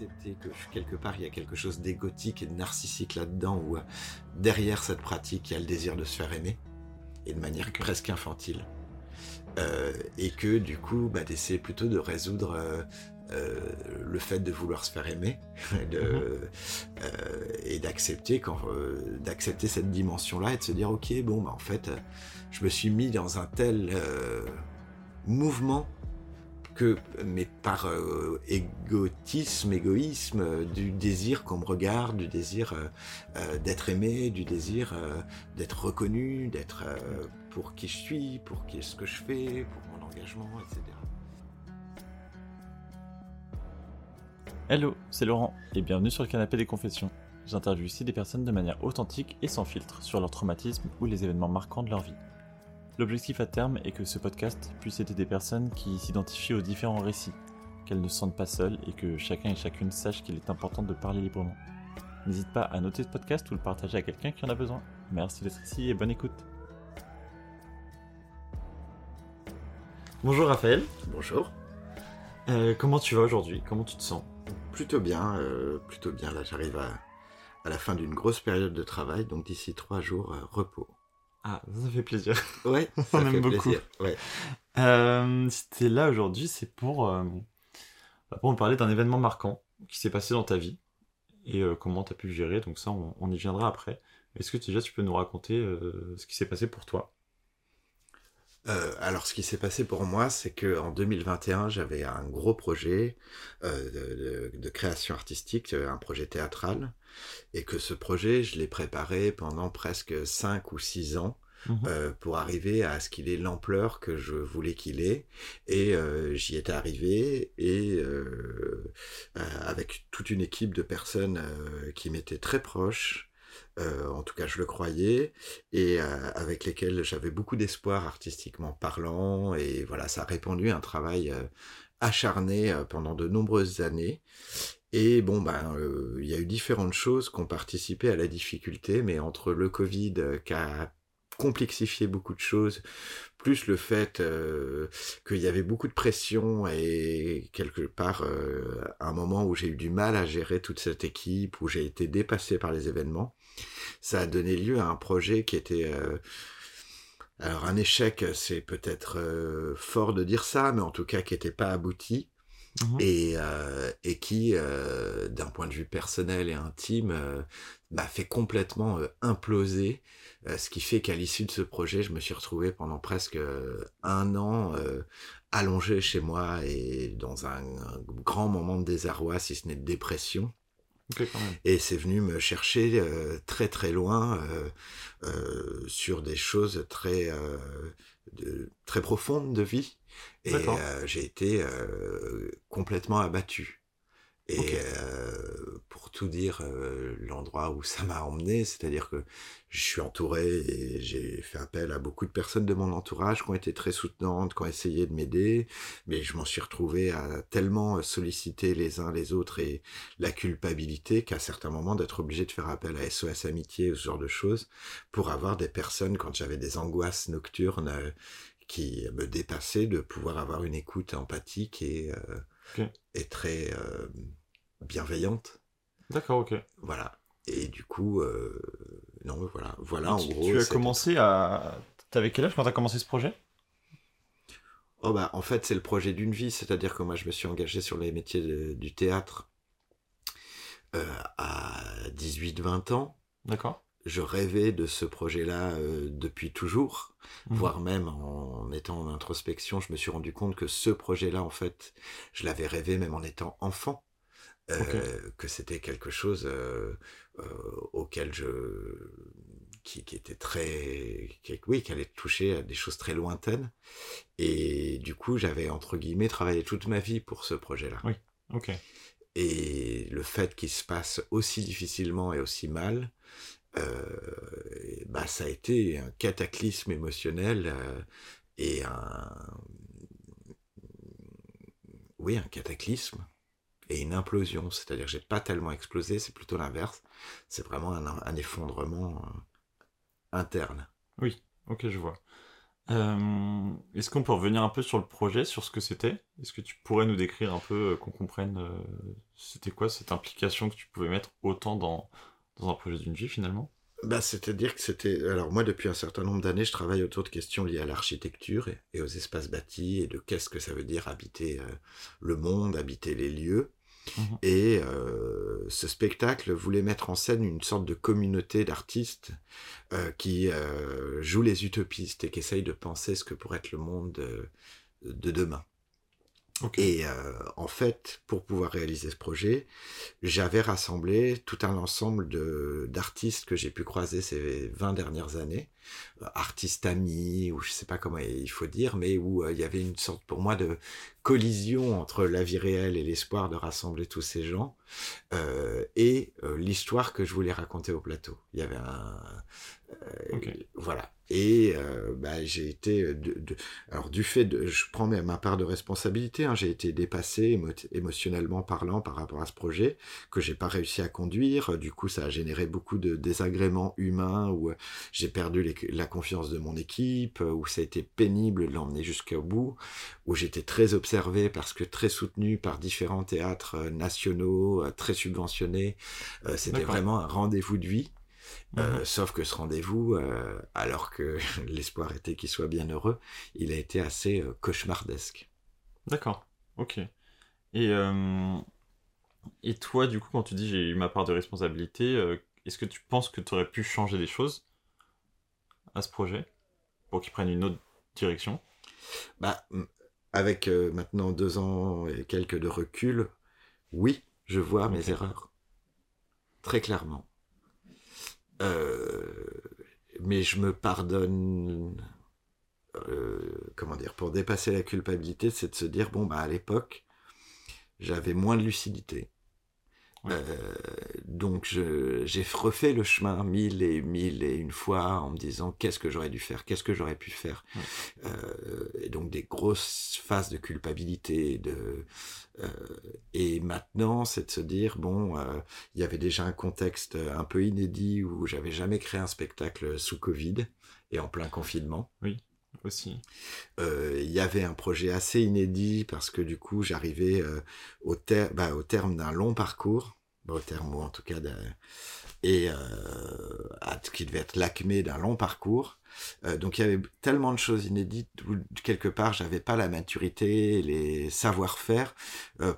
d'accepter que quelque part il y a quelque chose d'égotique et de narcissique là-dedans, où derrière cette pratique il y a le désir de se faire aimer, et de manière presque infantile. et que du coup, bah, d'essayer plutôt de résoudre euh, le fait de vouloir se faire aimer de, mhm. euh, et d'accepter quand euh, d'accepter cette dimension là et de se dire ok bon bah en fait je me suis mis dans un tel mouvement que mais par égotisme égoïsme du désir qu'on me regarde du désir d'être aimé du désir d'être reconnu d'être pour qui je suis pour qui ce que je fais pour mon engagement etc Hello, c'est Laurent et bienvenue sur le canapé des confessions. J'interviewe ici des personnes de manière authentique et sans filtre sur leur traumatisme ou les événements marquants de leur vie. L'objectif à terme est que ce podcast puisse aider des personnes qui s'identifient aux différents récits, qu'elles ne se sentent pas seules et que chacun et chacune sache qu'il est important de parler librement. N'hésite pas à noter ce podcast ou le partager à quelqu'un qui en a besoin. Merci d'être ici et bonne écoute. Bonjour Raphaël. Bonjour. Euh, comment tu vas aujourd'hui? Comment tu te sens? Plutôt bien, euh, plutôt bien. Là, j'arrive à, la fin d'une grosse période de travail, donc d'ici trois jours, euh, repos. Ah, ça fait plaisir. Ouais, ça fait beaucoup. plaisir. Ouais. Euh, si t'es là aujourd'hui, c'est pour, bah, pour me parler d'un événement marquant qui s'est passé dans ta vie et comment tu as pu le gérer. Donc ça, on, y viendra après. Est-ce que déjà tu peux nous raconter ce qui s'est passé pour toi? Euh, alors, ce qui s'est passé pour moi, c'est que en 2021, j'avais un gros projet euh, de, création artistique, euh, un projet théâtral, et que ce projet, je l'ai préparé pendant presque cinq ou six ans. Mmh pour arriver à ce qu'il ait l'ampleur que je voulais qu'il ait et j'y étais arrivé et avec toute une équipe de personnes qui m'étaient très proches euh, en tout cas je le croyais, et euh, avec lesquels j'avais beaucoup d'espoir artistiquement parlant, et voilà, ça a répandu un travail euh, acharné pendant de nombreuses années. Et bon, ben, il y a eu différentes choses qui ont participé à la difficulté, mais entre le Covid qui a complexifié beaucoup de choses, plus le fait qu'il y avait beaucoup de pression et quelque part un moment où j'ai eu du mal à gérer toute cette équipe, où j'ai été dépassé par les événements, ça a donné lieu à un projet qui était... Euh, alors un échec, c'est peut-être euh, fort de dire ça, mais en tout cas qui n'était pas abouti. Mmh et, euh, et qui, d'un point de vue personnel et intime, m'a fait complètement imploser. ce qui fait qu'à l'issue de ce projet, je me suis retrouvé pendant presque un an allongé chez moi et dans un, un, grand moment de désarroi, si ce n'est de dépression. Et c'est venu me chercher euh, très très loin euh, euh, sur des choses très de, très profondes de vie. Et j'ai été complètement abattu et pour tout dire, l'endroit où ça m'a emmené, c'est-à-dire que je suis entouré et j'ai fait appel à beaucoup de personnes de mon entourage qui ont été très soutenantes, qui ont essayé de m'aider, mais je m'en suis retrouvé à tellement solliciter les uns les autres et la culpabilité qu'à certains moments d'être obligé de faire appel à SOS Amitié ou ce genre de choses pour avoir des personnes, quand j'avais des angoisses nocturnes qui me dépassaient, de pouvoir avoir une écoute empathique et est très euh, bienveillante. D'accord, ok. Voilà. Et du coup, euh, non, voilà, voilà en gros. Tu as commencé à. T'avais quel âge quand tu as commencé ce projet? Oh bah, en fait, c'est le projet d'une vie, c'est-à-dire que moi, je me suis engagé sur les métiers du théâtre euh, à 18-20 ans. D'accord je rêvais de ce projet-là euh, depuis toujours, mmh. voire même en étant en introspection, je me suis rendu compte que ce projet-là, en fait, je l'avais rêvé même en étant enfant, euh, que c'était quelque chose euh, auquel je qui, était très oui qui allait toucher à des choses très lointaines et du coup j'avais entre guillemets travaillé toute ma vie pour ce projet-là. Oui. Ok. Et le fait qu'il se passe aussi difficilement et aussi mal, bah, ça a été un cataclysme émotionnel euh, et un oui un cataclysme et une implosion. C'est-à-dire j'ai pas tellement explosé c'est plutôt l'inverse. C'est vraiment un, effondrement euh, interne. Oui ok je vois. Euh, Est-ce qu'on peut revenir un peu sur le projet, sur ce que c'était? Est-ce que tu pourrais nous décrire un peu, euh, qu'on comprenne, euh, c'était quoi cette implication que tu pouvais mettre autant dans, dans un projet d'une vie finalement bah, C'est-à-dire que c'était... Alors moi, depuis un certain nombre d'années, je travaille autour de questions liées à l'architecture et, et aux espaces bâtis et de qu'est-ce que ça veut dire habiter euh, le monde, habiter les lieux. Mhm. Et euh, ce spectacle voulait mettre en scène une sorte de communauté d'artistes euh, qui jouent les utopistes et qui essayent de penser ce que pourrait être le monde de, de demain. Et euh, en fait, pour pouvoir réaliser ce projet, j'avais rassemblé tout un ensemble de d'artistes que j'ai pu croiser ces 20 dernières années, euh, artistes amis, ou je sais pas comment il faut dire, mais où euh, il y avait une sorte pour moi de collision entre la vie réelle et l'espoir de rassembler tous ces gens, euh, et euh, l'histoire que je voulais raconter au plateau. Il y avait un... euh. Voilà. Et bah, j'ai été... De, de- alors du fait de... Je prends ma ma part de responsabilité, hein, j'ai été dépassé émo- émotionnellement parlant par rapport à ce projet que j'ai pas réussi à conduire. Du coup, ça a généré beaucoup de désagréments humains où j'ai perdu les- la confiance de mon équipe, où ça a été pénible de l'emmener jusqu'au bout, où j'étais très observé parce que très soutenu par différents théâtres euh, nationaux, euh, très subventionnés. Euh, C'était vraiment un rendez-vous de vie. Euh, Mhm. sauf que ce rendez-vous, euh, alors que l'espoir était qu'il soit bien heureux, il a été assez euh, cauchemardesque. D'accord, ok. Et, et toi, du coup, quand tu dis j'ai eu ma part de responsabilité, est-ce que tu penses que tu aurais pu changer des choses à ce projet pour qu'il prenne une autre direction? Bah, avec euh, maintenant deux ans et quelques de recul, oui, je vois mes erreurs. Très clairement. Euh, mais je me pardonne. euh, comment dire Pour dépasser la culpabilité, c'est de se dire bon, bah, à l'époque, j'avais moins de lucidité. Euh, donc j'ai refait le chemin mille et mille et une fois en me disant qu'est-ce que j'aurais dû faire, qu'est-ce que j'aurais pu faire. Euh, et donc des grosses phases de culpabilité. De, euh, et maintenant, c'est de se dire, bon, il y avait déjà un contexte un peu inédit où j'avais jamais créé un spectacle sous Covid et en plein confinement. Euh, il y avait un projet assez inédit parce que du coup j'arrivais euh, bah, au terme d'un long parcours, bah, au terme ou en tout cas d'un- et euh, qui devait être l'acmé d'un long parcours. Donc il y avait tellement de choses inédites où quelque part j'avais pas la maturité, les savoir-faire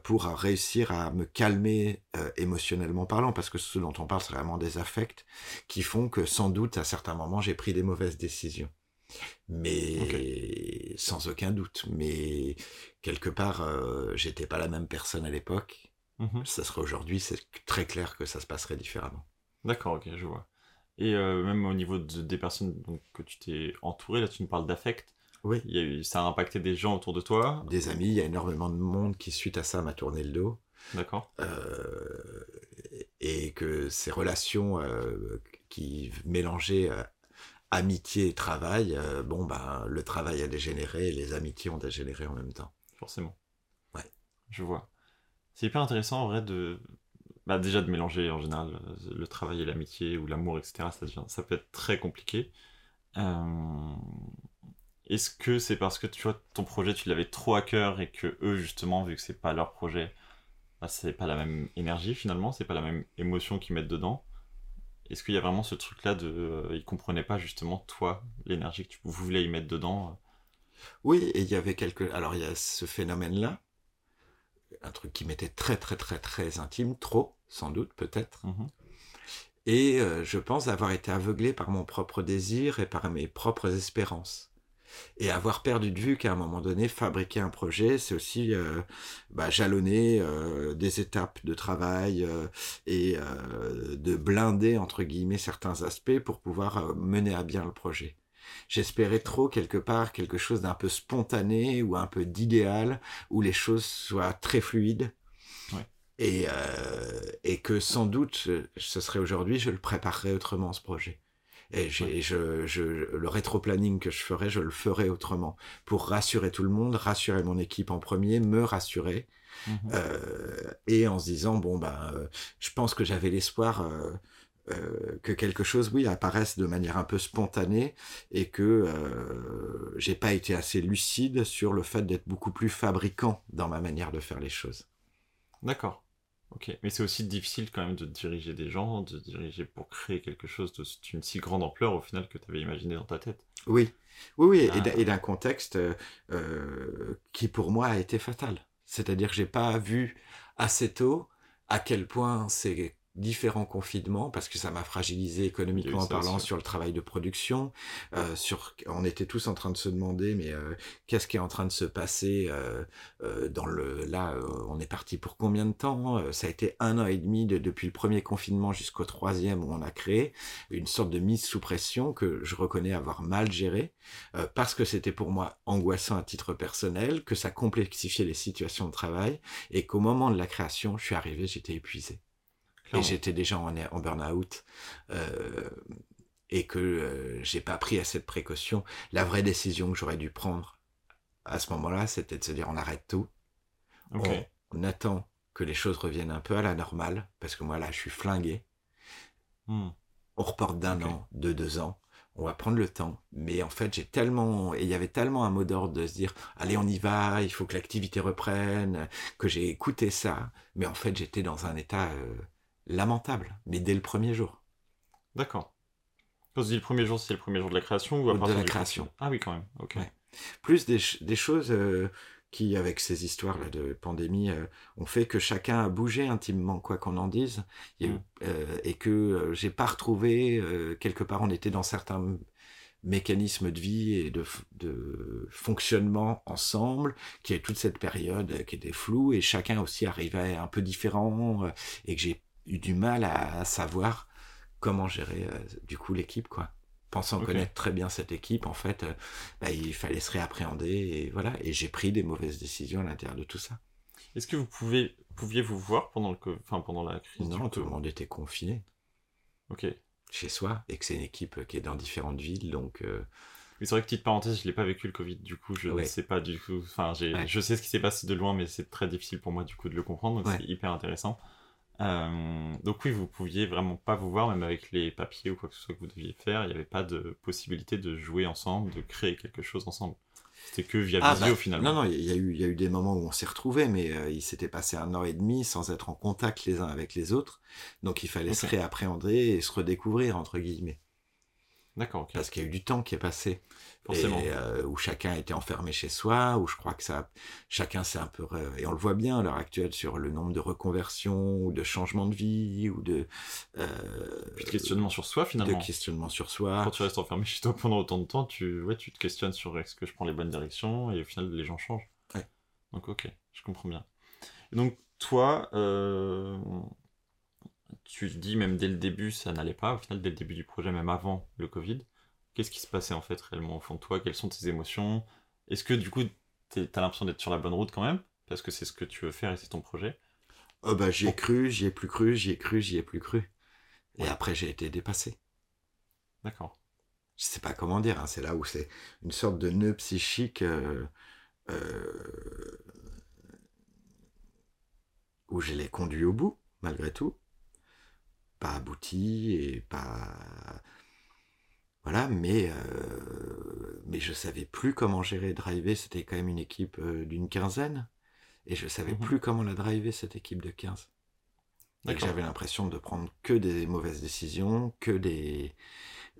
pour réussir à me calmer émotionnellement parlant. Parce que ce dont on parle c'est vraiment des affects qui font que sans doute à certains moments j'ai pris des mauvaises décisions mais sans aucun doute. Mais quelque part, euh, j'étais pas la même personne à l'époque. Mhm. Ça serait aujourd'hui, c'est très clair que ça se passerait différemment. D'accord, ok, je vois. Et euh, même au niveau de- des personnes donc, que tu t'es entouré, là tu nous parles d'affect, Oui. il y a eu, ça a impacté des gens autour de toi, Des amis, il y a énormément de monde qui, suite à ça, m'a tourné le dos. d'accord Euh, et que ces relations euh, qui mélangeaient amitié et travail, euh, bon, ben, le travail a dégénéré et les amitiés ont dégénéré en même temps. Forcément. Ouais. Je vois. C'est hyper intéressant en vrai de. Bah, déjà de mélanger en général euh, le travail et l'amitié ou l'amour, etc. Ça, devient- ça peut être très compliqué. Euh, Est-ce que c'est parce que tu vois ton projet tu l'avais trop à cœur et que eux justement vu que c'est pas leur projet, bah, c'est pas la même énergie finalement, c'est pas la même émotion qu'ils mettent dedans? Est-ce qu'il y a vraiment ce truc là de euh, ils comprenaient pas justement toi l'énergie que tu voulais y mettre dedans euh, Oui, et il y avait quelques. Alors, il y a ce phénomène-là, un truc qui m'était très, très, très, très intime, trop, sans doute, peut-être. Mhm. Et euh, je pense avoir été aveuglé par mon propre désir et par mes propres espérances. Et avoir perdu de vue qu'à un moment donné, fabriquer un projet, c'est aussi euh, bah, jalonner euh, des étapes de travail euh, et de blinder, entre guillemets, certains aspects pour pouvoir mener à bien le projet. J'espérais trop quelque part quelque chose d'un peu spontané ou un peu d'idéal, où les choses soient très fluides. Ouais. Et, et que sans doute, ce serait aujourd'hui, je le préparerais autrement, ce projet. Et j'ai, je, je, le rétro-planning que je ferais, je le ferais autrement. Pour rassurer tout le monde, rassurer mon équipe en premier, me rassurer. Mhm. Euh, et en se disant, bon, ben, euh, je pense que j'avais l'espoir euh, que quelque chose, oui, apparaisse de manière un peu spontanée et que j'ai pas été assez lucide sur le fait d'être beaucoup plus fabricant dans ma manière de faire les choses. D'accord. Ok. Mais c'est aussi difficile quand même de diriger des gens, de diriger pour créer quelque chose d'une si grande ampleur au final que tu avais imaginé dans ta tête. Oui, oui, oui, Ah. et d'un contexte euh, qui pour moi a été fatal. C'est-à-dire que j'ai pas vu assez tôt à quel point ces différents confinements, parce que ça m'a fragilisé économiquement ça parlant sur le travail de production. euh, sur, on était tous en train de se demander, mais euh, qu'est-ce qui est en train de se passer euh, dans le là On est parti pour combien de temps Euh, Ça a été un an et demi de- depuis le premier confinement jusqu'au troisième où on a créé une sorte de mise sous pression que je reconnais avoir mal gérée parce que c'était pour moi angoissant à titre personnel, que ça complexifiait les situations de travail et qu'au moment de la création, je suis arrivé, j'étais épuisé. Et j'étais déjà en, en burn-out euh, et que euh, j'ai pas pris assez de précautions. La vraie décision que j'aurais dû prendre à ce moment-là, c'était de se dire on arrête tout, on, on attend que les choses reviennent un peu à la normale, parce que moi là, je suis flingué. Hmm. on reporte d'un an, de deux ans, on va prendre le temps. Mais en fait, j'ai tellement, et il y avait tellement un mot d'ordre de se dire, allez, on y va, il faut que l'activité reprenne, que j'ai écouté ça. Mais en fait, j'étais dans un état euh, lamentable, mais dès le premier jour. D'accord. Quand tu dis le premier jour, c'est le premier jour de la création ou à De la du création. Ah oui, quand même. Ok. Ouais. Plus des, ch- des choses euh, qui, avec ces histoires là de pandémie, euh, ont fait que chacun a bougé intimement, quoi qu'on en dise, Mm. euh, et que j'ai pas retrouvé quelque part. On était dans certains mécanismes de vie et de, fonctionnement ensemble, qui est toute cette période qui était floue, et chacun aussi arrivait un peu différent, et que j'ai eu du mal à, à savoir comment gérer euh, du coup l'équipe, quoi. Pensant connaître très bien cette équipe, en fait, euh, bah, il fallait se réappréhender, et voilà. Et j'ai pris des mauvaises décisions à l'intérieur de tout ça. Est-ce que vous pouvez, pouviez vous voir pendant, le, enfin, pendant la crise Non, tout le monde était confiné Ok. chez soi, et que c'est une équipe qui est dans différentes villes, donc euh, c'est vrai que petite parenthèse, je l'ai pas vécu le Covid, du coup je Ouais. ne sais pas du coup. Enfin, Ouais. je sais ce qui s'est passé de loin, mais c'est très difficile pour moi du coup de le comprendre, donc Ouais. c'est hyper intéressant. Euh, donc oui, vous pouviez vraiment pas vous voir, même avec les papiers ou quoi que ce soit que vous deviez faire, il n'y avait pas de possibilité de jouer ensemble, de créer quelque chose ensemble. C'était que via Ah, visio bah, finalement. Non, non, il y, a eu- il y a eu des moments où on s'est retrouvés, mais euh, il s'était passé un an et demi sans être en contact les uns avec les autres. Donc il fallait se réappréhender et se redécouvrir, entre guillemets. D'accord. Parce qu'il y a eu du temps qui est passé. Forcément. Et euh, où chacun était enfermé chez soi, où je crois que ça, chacun s'est un peu, et on le voit bien à l'heure actuelle sur le nombre de reconversions ou de changements de vie ou de, euh, Puis de questionnement sur soi finalement. de questionnements sur soi. Quand tu restes enfermé chez toi pendant autant de temps, tu, ouais, tu te questionnes sur est-ce que je prends les bonnes directions et au final les gens changent. Ouais. Donc ok, je comprends bien. Et donc toi, euh, tu te dis même dès le début ça n'allait pas, au final dès le début du projet, même avant le Covid, qu'est-ce qui se passait en fait réellement au fond de toi? Quelles sont tes émotions? Est-ce que du coup t'as l'impression d'être sur la bonne route quand même? Parce que c'est ce que tu veux faire et c'est ton projet. Oh bah j'y ai cru, j'y ai plus cru, j'y ai cru, j'y ai plus cru. Et Ouais. après j'ai été dépassé. D'accord. je sais pas comment dire, hein, c'est là où c'est une sorte de nœud psychique euh, euh, où je l'ai conduit au bout, malgré tout. Pas abouti et pas. Voilà, mais, euh, mais je savais plus comment gérer driver. C'était quand même une équipe euh, d'une quinzaine. Et je savais Mhm. plus comment la driver, cette équipe de 15. Et que j'avais l'impression de prendre que des mauvaises décisions, que des.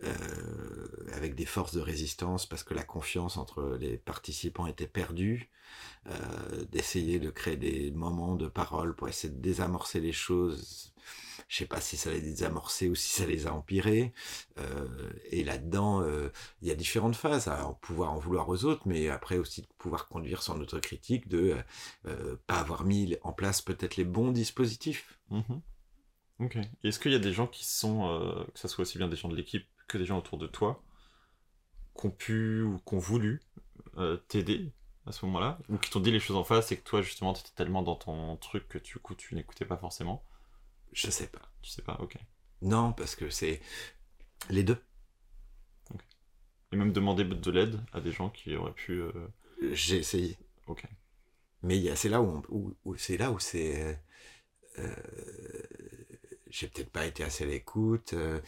euh, avec des forces de résistance parce que la confiance entre les participants était perdue, euh, d'essayer de créer des moments de parole pour essayer de désamorcer les choses. Je sais pas si ça les a désamorcé ou si ça les a empirés. Euh, et là-dedans, euh, il y a différentes phases à en pouvoir en vouloir aux autres, mais après aussi de pouvoir conduire son autocritique, de euh, euh, pas avoir mis en place peut-être les bons dispositifs. Mhm. Ok. Est-ce qu'il y a des gens qui sont, que ce soit aussi bien des gens de l'équipe que des gens autour de toi, qui ont pu ou qui ont voulu t'aider à ce moment-là, ou qui t'ont dit les choses en face et que toi justement tu étais tellement dans ton truc que tu n'écoutais pas forcément? Je sais pas. Tu sais pas, ok. Non, parce que c'est les deux. Et même demander de l'aide à des gens qui auraient pu. euh, J'ai essayé. Ok. Mais c'est là où, où- où- c'est là où c'est. euh, j'ai peut-être pas été assez à l'écoute, euh,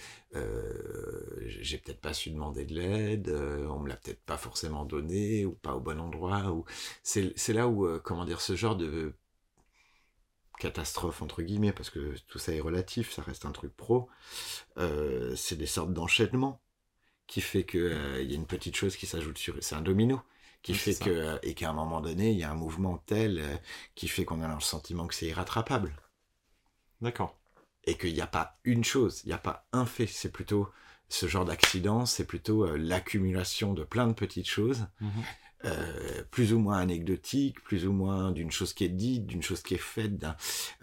j'ai peut-être pas su demander de l'aide, on me l'a peut-être pas forcément donné ou pas au bon endroit. Ou c'est là où comment dire ce genre de catastrophe entre guillemets parce que tout ça est relatif, ça reste un truc pro. c'est des sortes d'enchaînements qui fait que il y a une petite chose qui s'ajoute sur, c'est un domino qui fait que et qu'à un moment donné il y a un mouvement tel qui fait qu'on a le sentiment que c'est irrattrapable. D'accord et qu'il n'y a pas une chose, il n'y a pas un fait, c'est plutôt ce genre d'accident, c'est plutôt euh, l'accumulation de plein de petites choses, mhm. Euh, plus ou moins anecdotiques, plus ou moins d'une chose qui est dite, d'une chose qui est faite,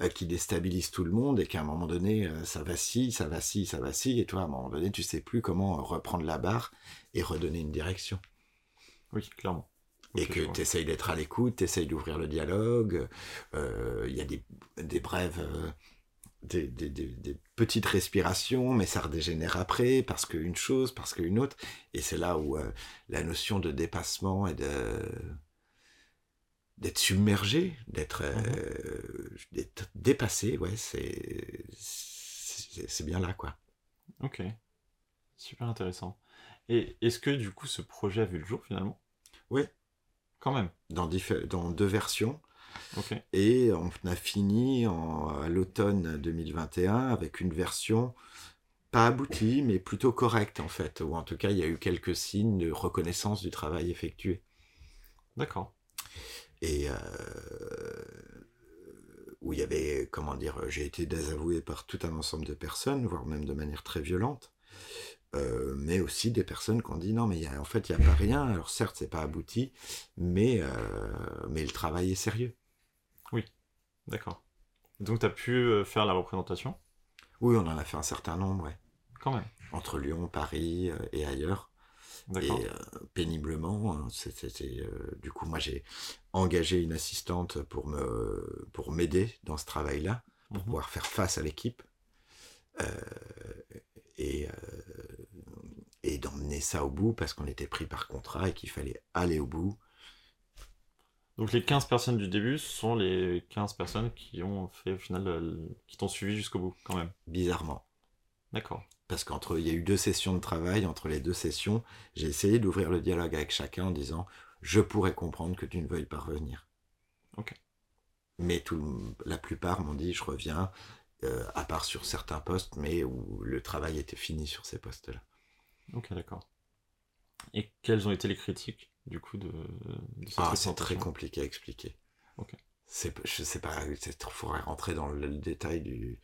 euh, qui déstabilise tout le monde, et qu'à un moment donné, ça vacille, ça vacille, ça vacille, et toi, à un moment donné, tu sais plus comment reprendre la barre et redonner une direction. Oui, clairement. et que tu essayes d'être à l'écoute, tu essayes d'ouvrir le dialogue, il y a des, des brèves des, petites respirations, mais ça redégénère après, parce qu'une chose, parce qu'une autre. Et c'est là où euh, la notion de dépassement et de d'être submergé, d'être mmh dépassé, ouais, c'est c'est bien là, quoi. Ok, super intéressant. Et est-ce que du coup ce projet a vu le jour finalement? Oui. Quand même. Dans, dans deux versions. Et on a fini à l'automne 2021 avec une version pas aboutie, mais plutôt correcte en fait, ou en tout cas il y a eu quelques signes de reconnaissance du travail effectué. D'accord. Et euh, où il y avait, comment dire, j'ai été désavoué par tout un ensemble de personnes, voire même de manière très violente. Euh, mais aussi des personnes qui ont dit non mais en fait il n'y a pas rien alors certes c'est pas abouti mais euh, mais le travail est sérieux d'accord. Donc tu as pu euh, faire la représentation? Oui, on en a fait un certain nombre, ouais. Quand même. Entre Lyon, Paris euh, et ailleurs. Et euh, péniblement, hein, c'était du coup moi j'ai engagé une assistante pour me pour m'aider dans ce travail-là, pour mhm. pouvoir faire face à l'équipe et et d'emmener ça au bout parce qu'on était pris par contrat et qu'il fallait aller au bout donc les 15 personnes du début sont les 15 personnes qui ont fait au final, qui t'ont suivi jusqu'au bout quand même. Bizarrement. D'accord. Parce qu'entre, il y a eu deux sessions de travail, entre les deux sessions, j'ai essayé d'ouvrir le dialogue avec chacun en disant, je pourrais comprendre que tu ne veuilles pas revenir. Ok. Mais tout, la plupart m'ont dit, je reviens, euh, à part sur certains postes, mais où le travail était fini sur ces postes-là. Ok, d'accord. Et quelles ont été les critiques? Du coup de, Ah, c'est très compliqué à expliquer. C'est, je sais pas, il faudrait rentrer dans le, détail du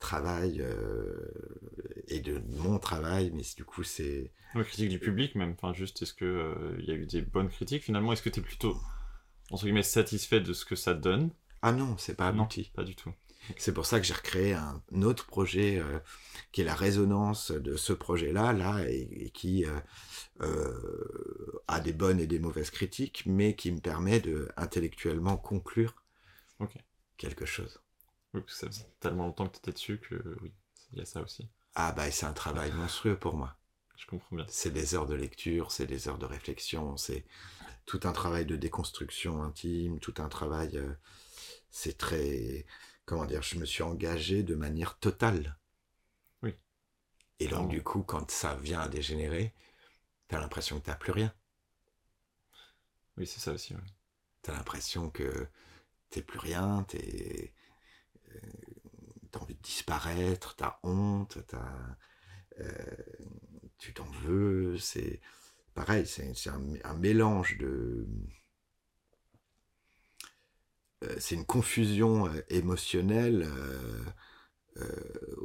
travail euh, et de mon travail, mais du coup c'est... La critique du public même, enfin juste, est-ce qu'il euh, il y a eu des bonnes critiques finalement? Est-ce que tu es plutôt, entre guillemets, satisfait de ce que ça donne? Ah non, c'est pas abouti. pas du tout. C'est pour ça que j'ai recréé un autre projet euh, qui est la résonance de ce projet-là, là, et, qui euh, euh, a des bonnes et des mauvaises critiques, mais qui me permet de intellectuellement conclure quelque chose. Oui, parce que ça faisait tellement longtemps que tu étais dessus que oui, il y a ça aussi. Ah bah c'est un travail monstrueux pour moi. Je comprends bien. C'est des heures de lecture, c'est des heures de réflexion, c'est tout un travail de déconstruction intime, tout un travail... c'est très comment dire, je me suis engagé de manière totale. Oui. Et donc, du coup, quand ça vient à dégénérer, t'as l'impression que t'as plus rien. Oui, c'est ça aussi. T'as l'impression que t'es plus rien, t'es, euh, t'as envie de disparaître, t'as honte, t'as, euh, tu t'en veux. C'est pareil, c'est, un, mélange de c'est une confusion euh, émotionnelle euh,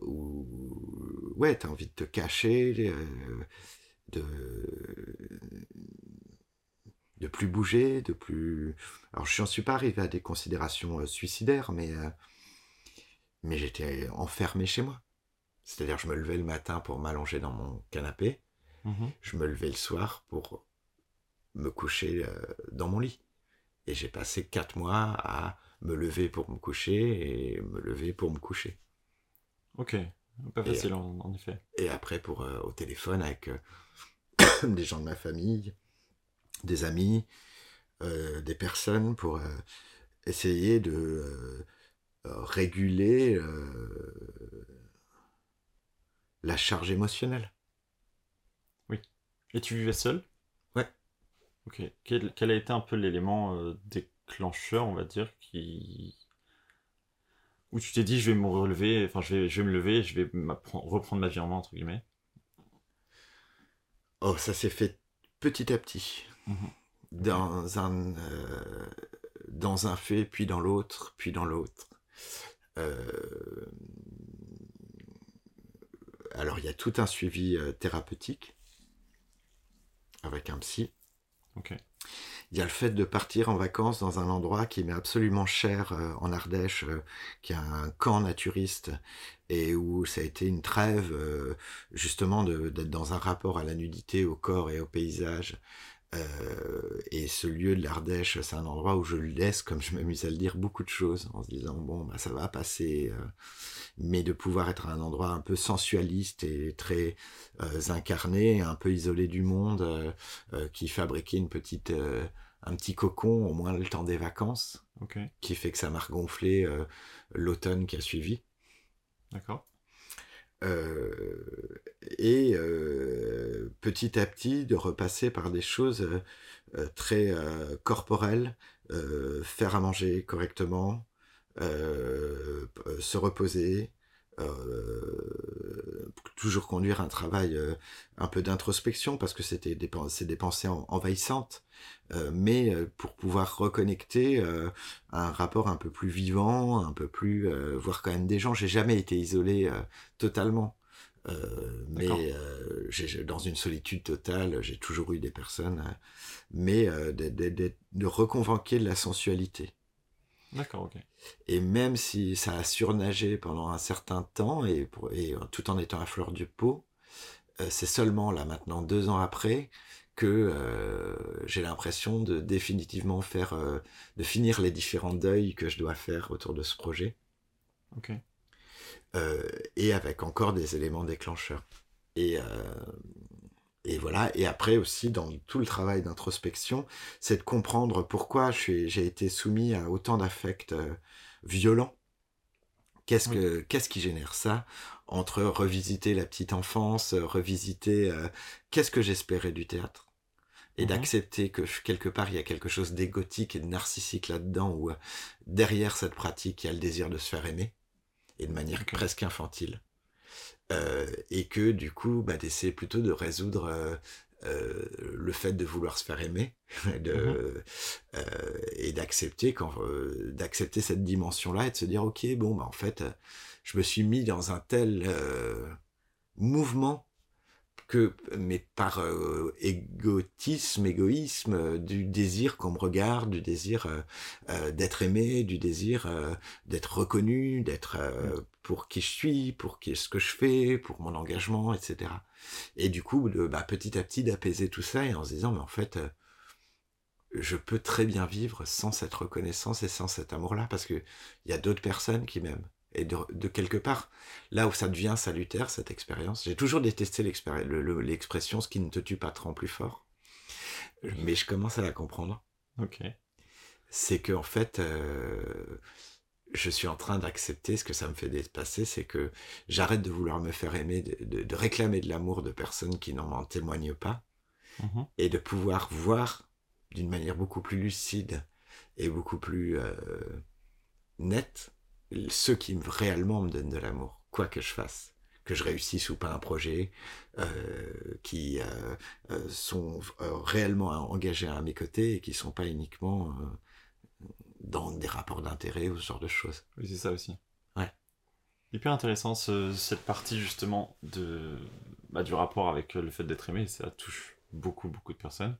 où ouais, tu as envie de te cacher, de de plus bouger, de plus. Alors, je n'en suis pas arrivé à des considérations suicidaires, mais, mais j'étais enfermé chez moi. C'est-à-dire, je me levais le matin pour m'allonger dans mon canapé, mmh je me levais le soir pour me coucher dans mon lit. Et j'ai passé quatre mois à me lever pour me coucher et me lever pour me coucher. Ok, pas facile en, effet. Et après, pour, euh, au téléphone avec euh, des gens de ma famille, des amis, euh, des personnes pour essayer de réguler la charge émotionnelle. Et tu vivais seul? Ok. Quel, quel a été un peu l'élément euh, déclencheur, on va dire, qui. Où tu t'es dit, je vais me relever, enfin, je vais, je vais me lever, je vais reprendre ma vie en main, entre guillemets? Oh, ça s'est fait petit à petit. Mhm. Dans un, euh, dans un fait, puis dans l'autre, puis dans l'autre. Euh, Alors, il y a tout un suivi thérapeutique avec un psy. Il y a le fait de partir en vacances dans un endroit qui m'est absolument cher euh, en Ardèche, euh, qui est un camp naturiste et où ça a été une trêve euh, justement d'être dans un rapport à la nudité, au corps et au paysage. Euh, et ce lieu de l'Ardèche, c'est un endroit où je laisse, comme je m'amuse à le dire, beaucoup de choses en se disant bon, bah, ça va passer. euh, mais de pouvoir être à un endroit un peu sensualiste et très euh, incarné, un peu isolé du monde, qui fabriquait une petite, un petit cocon au moins le temps des vacances, qui fait que ça m'a regonflé l'automne qui a suivi. D'accord. Et petit à petit de repasser par des choses euh, euh, très euh, corporelles, faire à manger correctement, se reposer, toujours conduire un travail un peu d'introspection parce que c'était des, pensées en- envahissantes, mais pour pouvoir reconnecter un rapport un peu plus vivant, un peu plus voir quand même des gens. J'ai jamais été isolé totalement. Euh, mais euh, j'ai- dans une solitude totale, j'ai toujours eu des personnes, euh, mais euh, de, de- de- de reconvoquer de la sensualité. D'accord, ok. Et même si ça a surnagé pendant un certain temps, et, pour- et tout en étant à fleur peau, euh, c'est seulement là maintenant, deux ans après, que j'ai l'impression de définitivement faire, de finir les différents deuils que je dois faire autour de ce projet, Ok. Euh, et avec encore des éléments déclencheurs. Et, euh, et voilà, et après aussi dans tout le travail d'introspection, c'est de comprendre pourquoi j'ai été soumis à autant d'affects euh, violents. Qu'est-ce que qu'est-ce qui génère ça? Entre revisiter la petite enfance, revisiter euh, qu'est-ce que j'espérais du théâtre? Et Mhm. d'accepter que quelque part il y a quelque chose d'égotique et de narcissique là-dedans où derrière cette pratique il y a le désir de se faire aimer et de manière presque infantile. Euh, et que du coup bah, d'essayer plutôt de résoudre euh, euh, le fait de vouloir se faire aimer de, euh, et d'accepter quand d'accepter cette dimension là et de se dire ok bon bah en fait je me suis mis dans un tel mouvement que mais par euh, égotisme égoïsme euh, du désir qu'on me regarde du désir euh, d'être aimé du désir d'être reconnu d'être euh, pour qui je suis pour qui ce que je fais pour mon engagement etc et du coup de bah, petit à petit d'apaiser tout ça et en se disant mais en fait je peux très bien vivre sans cette reconnaissance et sans cet amour-là, parce que il y a d'autres personnes qui m'aiment. Et de, de quelque part, là où ça devient salutaire, cette expérience, j'ai toujours détesté le- l'expression ce qui ne te tue pas te rend plus fort. Mais je commence à la comprendre. Ok. C'est que, en fait, euh, je suis en train d'accepter ce que ça me fait dépasser, c'est que j'arrête de vouloir me faire aimer, de, de- de réclamer de l'amour de personnes qui n'en m'en témoignent pas Mhm. et de pouvoir voir d'une manière beaucoup plus lucide et beaucoup plus euh, nette ceux qui me- réellement me donnent de l'amour, quoi que je fasse. Que je réussisse ou pas un projet, euh, qui euh, euh, sont réellement engagés à mes côtés et qui sont pas uniquement dans des rapports d'intérêt ou ce genre de choses. Oui, c'est ça aussi. Ouais. Hyper intéressant ce- cette partie justement de, bah, du rapport avec le fait d'être aimé, ça touche beaucoup beaucoup de personnes.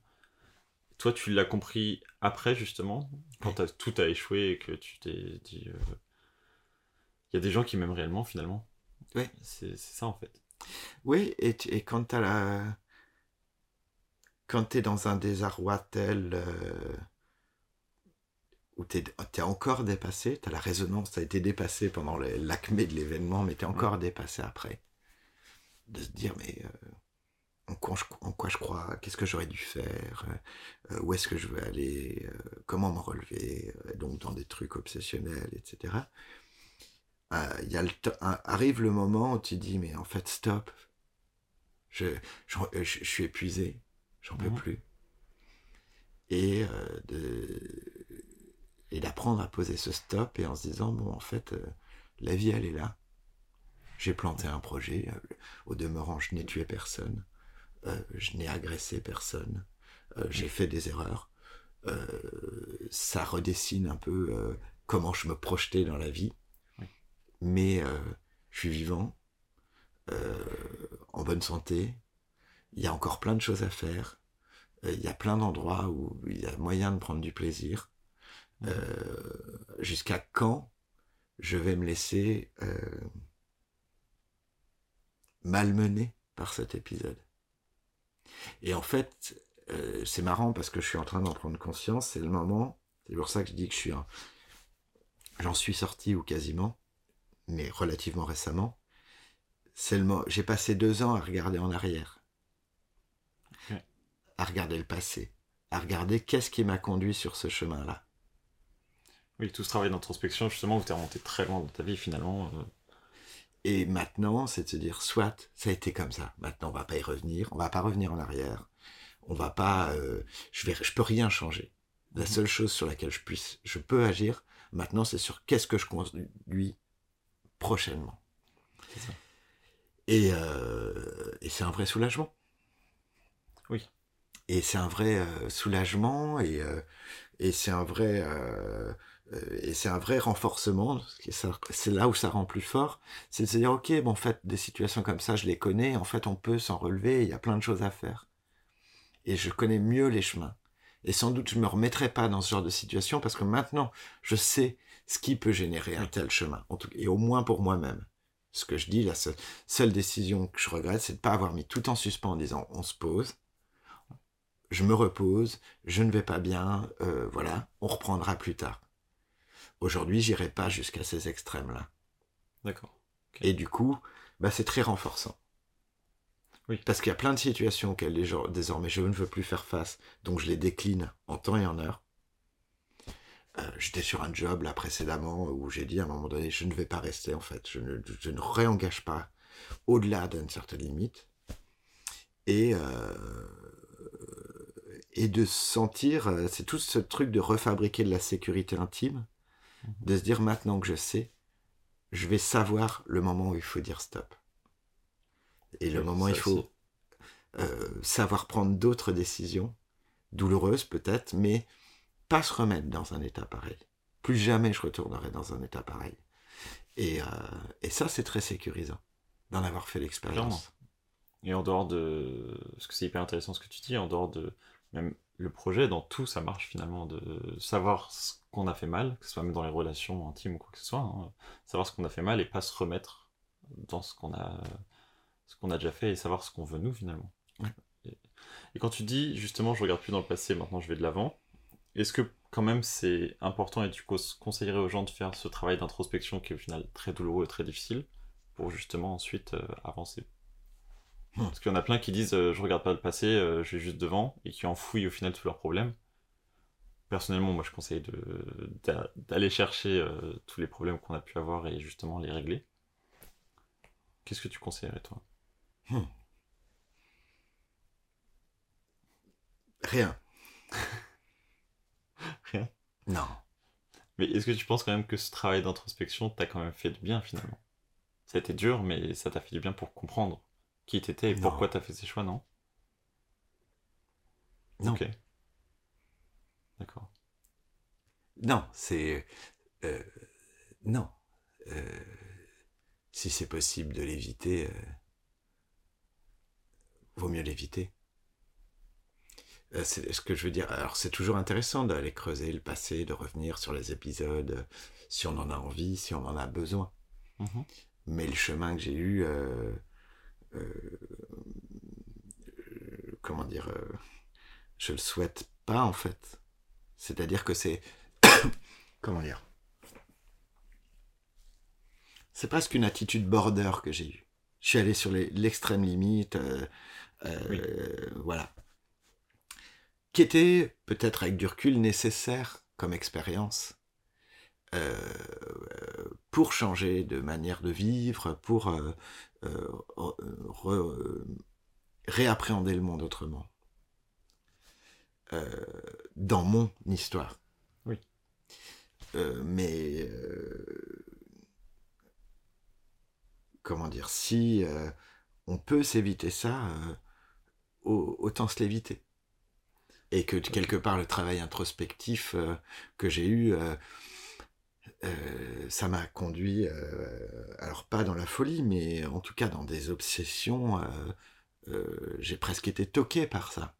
Toi, tu l'as compris après justement, quand tout a échoué et que tu t'es dit, euh, y a des gens qui m'aiment réellement finalement. Ouais. C'est ça en fait. Oui, et, tu- et quand t'as la... Quand t'es dans un désarroi tel... euh, où t'es es encore dépassé, t'as la résonance, t'as été dépassé pendant l'acmé de l'événement, mais t'es encore dépassé après. De se dire, mais... euh, en, quoi je, en quoi je crois Qu'est-ce que j'aurais dû faire euh, Où est-ce que je veux aller Comment me relever Donc dans des trucs obsessionnels, etc. euh, y a le arrive le moment où tu dis, mais en fait, stop. Je, je, je, suis épuisé, j'en peux mhm. plus. Et, euh, de, et d'apprendre à poser ce stop et en se disant, bon, en fait, euh, la vie, elle est là. J'ai planté un projet. au demeurant, je n'ai tué personne. je n'ai agressé personne. j'ai fait des erreurs. ça redessine un peu comment je me projetais dans la vie mais euh, je suis vivant, euh, en bonne santé, il y a encore plein de choses à faire, euh, il y a plein d'endroits où il y a moyen de prendre du plaisir. Jusqu'à quand je vais me laisser malmener par cet épisode? Et en fait, c'est marrant parce que je suis en train d'en prendre conscience, c'est le moment, c'est pour ça que je dis que je suis un... J'en suis sorti ou quasiment mais relativement récemment, j'ai passé deux ans à regarder en arrière, à regarder le passé, à regarder qu'est-ce qui m'a conduit sur ce chemin-là. Oui, tout ce travail d'introspection, justement, où tu es remonté très loin dans ta vie, finalement. Euh. Et maintenant, c'est de se dire, soit, ça a été comme ça. Maintenant, on va pas y revenir. On va pas revenir en arrière. On va pas, euh, je vais, je peux rien changer. La mhm. seule chose sur laquelle je puisse, je peux agir, maintenant, c'est sur qu'est-ce que je conduis prochainement. Et, euh, et c'est un vrai soulagement. Oui. Et c'est un vrai euh, soulagement et, euh, et c'est un vrai et c'est un vrai renforcement. C'est là où ça rend plus fort. C'est de se dire ok, bon, en fait, des situations comme ça, je les connais. En fait, on peut s'en relever. Il y a plein de choses à faire. Et je connais mieux les chemins. Et sans doute, je me remettrai pas dans ce genre de situation parce que maintenant, je sais ce qui peut générer un tel chemin. En tout, et au moins pour moi-même. Ce que je dis, la seule, décision que je regrette, c'est de ne pas avoir mis tout en suspens en disant on se pose, je me repose, je ne vais pas bien, euh, voilà, on reprendra plus tard. Aujourd'hui, j'irai pas jusqu'à ces extrêmes-là. D'accord. Et du coup, bah, c'est très renforçant. Oui. Parce qu'il y a plein de situations auxquelles désormais je ne veux plus faire face, donc je les décline en temps et en heure. Euh, j'étais sur un job là précédemment où j'ai dit à un moment donné, je ne vais pas rester en fait, je ne, je ne réengage pas au-delà d'une certaine limite. Et, euh, et de sentir, euh, c'est tout ce truc de refabriquer de la sécurité intime, mhm. de se dire maintenant que je sais, je vais savoir le moment où il faut dire stop. Et le moment où il faut savoir prendre d'autres décisions, douloureuses peut-être, mais pas se remettre dans un état pareil. Plus jamais je retournerai dans un état pareil. Et, euh, et ça, c'est très sécurisant d'en avoir fait l'expérience. Et en dehors de. Parce que c'est hyper intéressant ce que tu dis, en dehors de. Même le projet, dans tout, ça marche finalement, de savoir ce qu'on a fait mal, que ce soit même dans les relations intimes ou quoi que ce soit, hein. savoir ce qu'on a fait mal et pas se remettre dans ce qu'on a, ce qu'on a déjà fait et savoir ce qu'on veut nous finalement. Et, et, quand tu dis justement, je regarde plus dans le passé, maintenant je vais de l'avant, est-ce que quand même c'est important et tu conseillerais aux gens de faire ce travail d'introspection qui est au final très douloureux et très difficile pour justement ensuite euh, avancer? Hmm. Parce qu'il y en a plein qui disent euh, je regarde pas le passé, euh, je vais juste devant et qui enfouillent au final tous leurs problèmes. Personnellement, moi je conseille d'aller chercher tous les problèmes qu'on a pu avoir et justement les régler. Qu'est-ce que tu conseillerais toi? Hmm. Rien. Rien Non. Mais est-ce que tu penses quand même que ce travail d'introspection t'a quand même fait du bien finalement? Ça a été dur, mais ça t'a fait du bien pour comprendre qui t'étais et pourquoi t'as fait ces choix, non? Non. Ok. D'accord. Non, c'est. Euh, non. Euh, si c'est possible de l'éviter, euh, vaut mieux l'éviter. Euh, c'est ce que je veux dire. Alors c'est toujours intéressant d'aller creuser le passé, de revenir sur les épisodes, euh, si on en a envie, si on en a besoin. Mhm. Mais le chemin que j'ai eu, euh, comment dire, je le souhaite pas en fait. C'est-à-dire que c'est, comment dire, c'est presque une attitude border que j'ai eue. Je suis allé sur l'extrême limite, voilà qui était peut-être avec du recul nécessaire comme expérience euh, pour changer de manière de vivre, pour réappréhender le monde autrement. dans mon histoire. Oui. mais comment dire, si on peut s'éviter ça, autant se l'éviter et que quelque part le travail introspectif euh, que j'ai eu, euh, euh, ça m'a conduit, alors pas dans la folie, mais en tout cas dans des obsessions. j'ai presque été toqué par ça.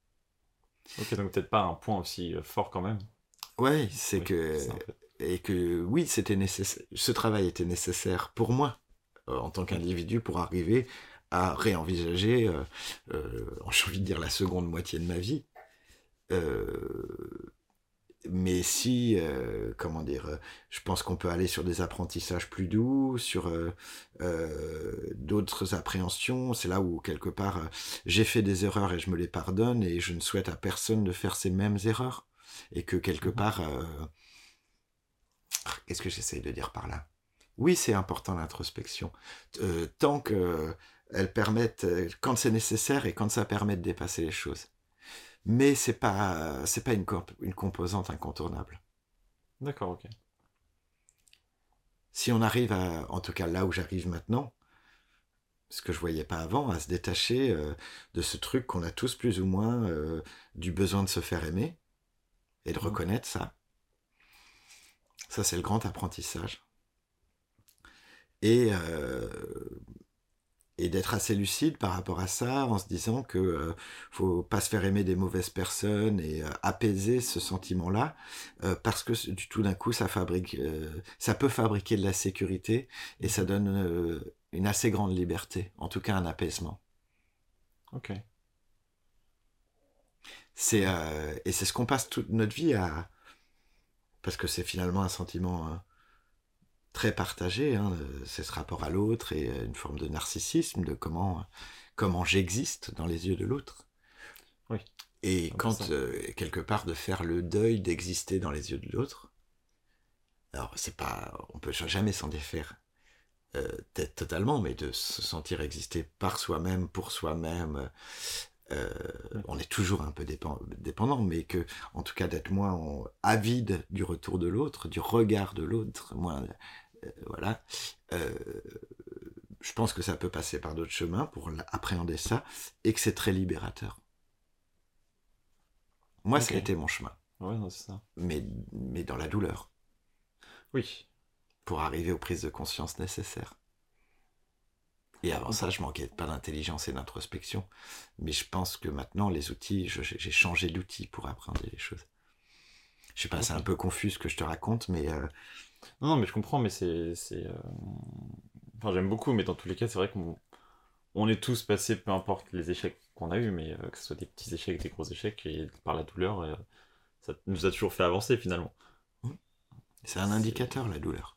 Ok, donc peut-être pas un point aussi fort quand même. Ouais, c'est que et que oui, c'était nécessaire. Ce travail était nécessaire pour moi en tant qu'individu pour arriver à réenvisager, j'ai envie de dire la seconde moitié de ma vie, euh, mais si, euh, comment dire, euh, je pense qu'on peut aller sur des apprentissages plus doux, sur d'autres appréhensions. C'est là où, quelque part, j'ai fait des erreurs et je me les pardonne et je ne souhaite à personne de faire ces mêmes erreurs. Et que, quelque mmh part, qu'est-ce que j'essaye de dire par là? Oui, c'est important l'introspection. tant que elles permettent, quand c'est nécessaire et quand ça permet de dépasser les choses mais c'est pas c'est pas une, une composante incontournable. D'accord, ok. Si on arrive à, en tout cas là où j'arrive maintenant, ce que je voyais pas avant, à se détacher euh, de ce truc qu'on a tous plus ou moins euh, du besoin de se faire aimer et de mmh. reconnaître ça. Ça c'est le grand apprentissage. Et euh, et d'être assez lucide par rapport à ça en se disant que euh, faut pas se faire aimer des mauvaises personnes et euh, apaiser ce sentiment là euh, parce que du tout d'un coup ça fabrique ça peut fabriquer de la sécurité et ça donne une assez grande liberté en tout cas un apaisement. Ok. C'est et c'est ce qu'on passe toute notre vie à parce que c'est finalement un sentiment hein, très partagé, hein, c'est ce rapport à l'autre et une forme de narcissisme, de comment, comment j'existe dans les yeux de l'autre. Oui. Et quand, euh, quelque part, de faire le deuil d'exister dans les yeux de l'autre, alors c'est pas, on peut jamais s'en défaire euh, totalement, mais de se sentir exister par soi-même, pour soi-même, euh, on est toujours un peu dépendant, mais que, en tout cas, d'être moins avide du retour de l'autre, du regard de l'autre, moins euh, voilà. Euh, je pense que ça peut passer par d'autres chemins pour appréhender ça et que c'est très libérateur. Moi, ça a été mon chemin. ça. Mais, mais dans la douleur. Oui. Pour arriver aux prises de conscience nécessaires. Et avant ça, je manquais pas d'intelligence et d'introspection. Mais je pense que maintenant, les outils, j'ai changé d'outils pour appréhender les choses. Je sais pas, c'est un peu confus ce que je te raconte, mais euh, non, mais je comprends, mais c'est. Euh, enfin, j'aime beaucoup, mais dans tous les cas, c'est vrai qu'on on est tous passés, peu importe les échecs qu'on a eus, mais euh, que ce soit des petits échecs, des gros échecs, et par la douleur, euh, ça nous a toujours fait avancer finalement. C'est un indicateur, la douleur.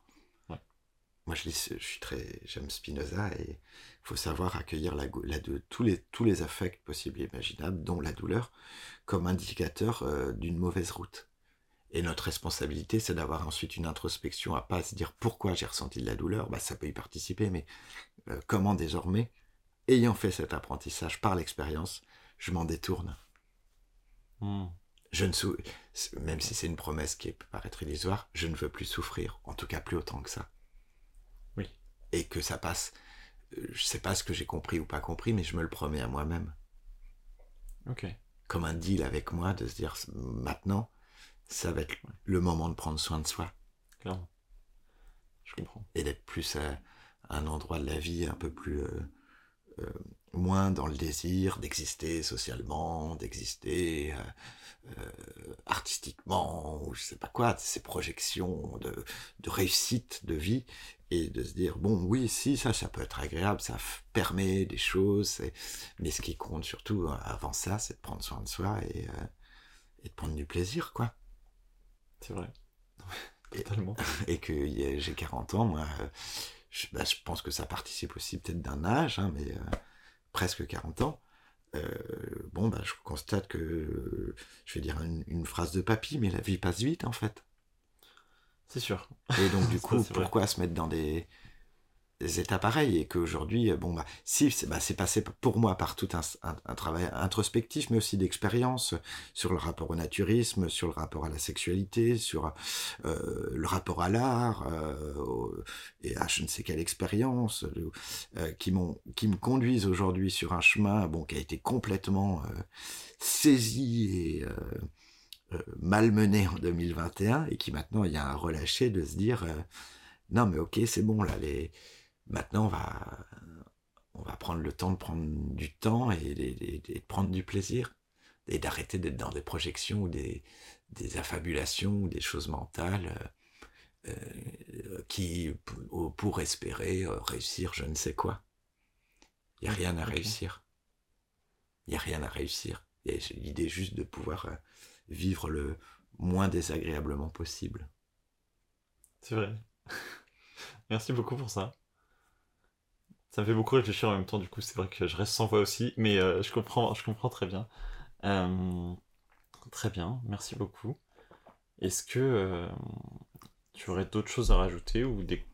Moi, je, je suis très. J'aime Spinoza et il faut savoir accueillir la, la de, tous, les, tous les affects possibles et imaginables, dont la douleur, comme indicateur d'une mauvaise route. Et notre responsabilité, c'est d'avoir ensuite une introspection, à pas se dire pourquoi j'ai ressenti de la douleur, bah, ça peut y participer, mais euh, comment désormais, ayant fait cet apprentissage par l'expérience, je m'en détourne. Hmm. Je ne sou... Même si c'est une promesse qui peut paraître illusoire, je ne veux plus souffrir, en tout cas plus autant que ça. Oui. Et que ça passe. Euh, je sais pas ce que j'ai compris ou pas compris, mais je me le promets à moi-même. Ok. Comme un deal avec moi de se dire maintenant, ça va être le moment de prendre soin de soi. Clairement. Je comprends. Et d'être plus à, un endroit de la vie un peu plus. Euh, euh, moins dans le désir d'exister socialement, d'exister euh, artistiquement, ou je sais pas quoi, ces projections de, de, réussite de vie, et de se dire, bon, oui, si, ça, ça peut être agréable, ça permet des choses, mais ce qui compte surtout avant ça, c'est de prendre soin de soi et, et de prendre du plaisir, quoi. C'est vrai. Totalement. Et, que j'ai 40 ans, moi, bah, je, pense que ça participe aussi peut-être d'un âge, hein, mais euh, presque 40 ans. Euh, bon, bah, je constate que, je vais dire une, phrase de papy, mais la vie passe vite en fait. C'est sûr. Et donc, du coup, pourquoi se mettre dans des, états pareils et qu'aujourd'hui, bon, bah, si, c'est bah, passé pour moi par tout un, travail introspectif, mais aussi d'expérience sur le rapport au naturisme, sur le rapport à la sexualité, sur euh, le rapport à l'art, euh, et à je ne sais quelle expérience, euh, qui, qui me conduisent aujourd'hui sur un chemin bon, qui a été complètement saisi et malmené en 2021, et qui maintenant, il y a un relâché de se dire, non mais ok, c'est bon, là, les Maintenant, on va, on va prendre le temps de prendre du temps et, de prendre du plaisir et d'arrêter d'être dans des projections ou des, des, affabulations ou des choses mentales euh, euh, qui, pour, espérer euh, réussir je ne sais quoi. Il n'y a rien à réussir. Il n'y a rien à réussir. Il y a l'idée juste de pouvoir vivre le moins désagréablement possible. C'est vrai. Merci beaucoup pour ça. Ça me fait beaucoup réfléchir en même temps, du coup, c'est vrai que je reste sans voix aussi, mais euh, je, comprends, je comprends très bien. Euh, très bien, merci beaucoup. Est-ce que euh, tu aurais d'autres choses à rajouter ou des,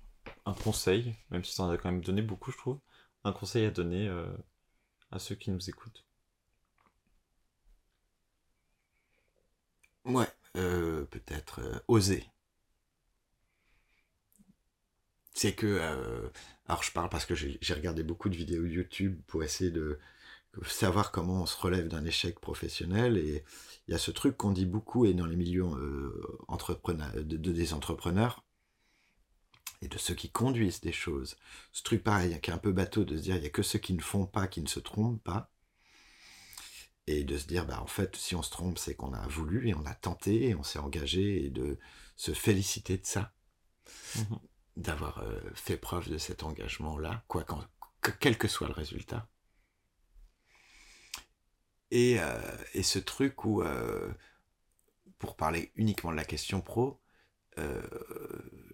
un conseil, même si tu en as quand même donné beaucoup, je trouve, un conseil à donner à ceux qui nous écoutent? Ouais, peut-être oser c'est que, euh, alors je parle parce que j'ai regardé beaucoup de vidéos YouTube pour essayer de savoir comment on se relève d'un échec professionnel et il y a ce truc qu'on dit beaucoup et dans les milieux euh, de, des entrepreneurs et de ceux qui conduisent des choses. Ce truc pareil, qui est un peu bateau de se dire il n'y a que ceux qui ne font pas qui ne se trompent pas. Et de se dire, bah, en fait, si on se trompe, c'est qu'on a voulu et on a tenté et on s'est engagé et de se féliciter de ça. Mmh d'avoir euh, fait preuve de cet engagement-là, quoi quel que soit le résultat. Et, euh, et ce truc où, euh, pour parler uniquement de la question pro,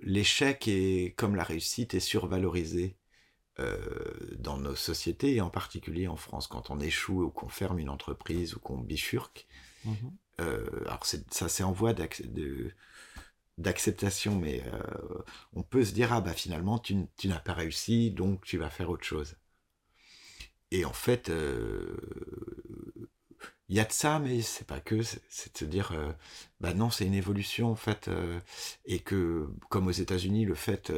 l'échec est comme la réussite est survalorisé dans nos sociétés et en particulier en France quand on échoue ou qu'on ferme une entreprise ou qu'on bifurque. Mmh alors ça c'est en voie de, d'acceptation, mais euh, on peut se dire, ah bah finalement, tu, n'as pas réussi, donc tu vas faire autre chose. Et en fait, euh, il y a de ça, mais c'est pas que, c'est de se dire, euh, bah non, c'est une évolution en fait, et que, comme aux États-Unis, le fait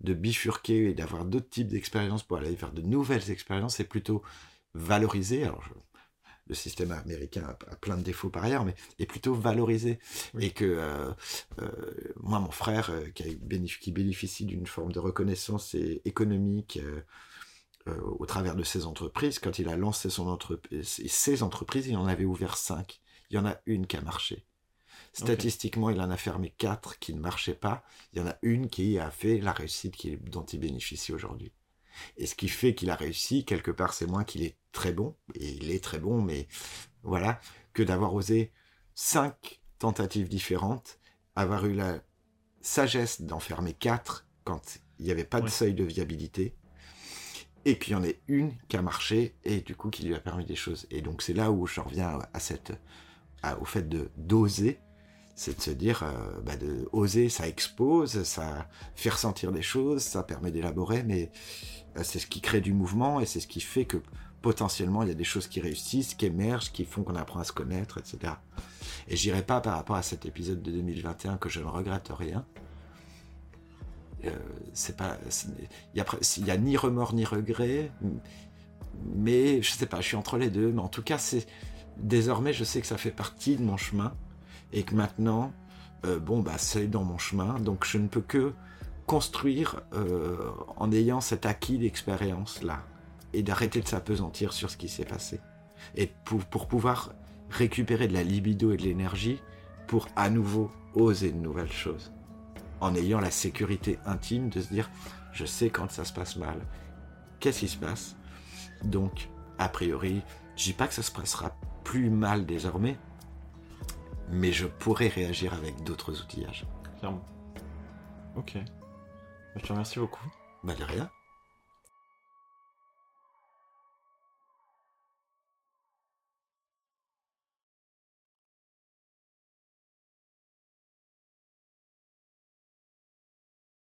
de bifurquer et d'avoir d'autres types d'expériences pour aller vers de nouvelles expériences, c'est plutôt valorisé. Alors, le système américain a, plein de défauts par ailleurs, mais est plutôt valorisé. Et que euh, euh, moi, mon frère, euh, qui, qui, bénéficie d'une forme de reconnaissance économique au travers de ses entreprises, quand il a lancé son entreprise, ses entreprises, il en avait ouvert cinq. Il y en a une qui a marché. Statistiquement, il en a fermé quatre qui ne marchaient pas. Il y en a une qui a fait la réussite dont il bénéficie aujourd'hui. Et ce qui fait qu'il a réussi, quelque part, c'est moins qu'il est très bon, et il est très bon, mais voilà, que d'avoir osé cinq tentatives différentes, avoir eu la sagesse d'en fermer quatre quand il n'y avait pas de seuil de viabilité, et qu'il y en ait une qui a marché, et du coup qui lui a permis des choses. Et donc c'est là où je reviens à cette, au fait de d'oser, c'est de se dire, euh, bah de oser, ça expose, ça fait ressentir des choses, ça permet d'élaborer, mais euh, c'est ce qui crée du mouvement et c'est ce qui fait que potentiellement il y a des choses qui réussissent, qui émergent, qui font qu'on apprend à se connaître, etc. Et j'irai pas par rapport à cet épisode de 2021 que je ne regrette rien. Euh, c'est pas, il y, a, ni remords ni regrets, mais je sais pas, je suis entre les deux. Mais en tout cas, c'est désormais, je sais que ça fait partie de mon chemin et que maintenant, euh, bon, bah, c'est dans mon chemin, donc je ne peux que construire euh, en ayant cet acquis d'expérience-là et d'arrêter de s'apesantir sur ce qui s'est passé. Et pour, pour pouvoir récupérer de la libido et de l'énergie pour à nouveau oser de nouvelles choses. En ayant la sécurité intime de se dire, je sais quand ça se passe mal. Qu'est-ce qui se passe? Donc, a priori, je dis pas que ça se passera plus mal désormais, mais je pourrais réagir avec d'autres outillages. Clairement. Ok. Je te remercie beaucoup. Bah de rien.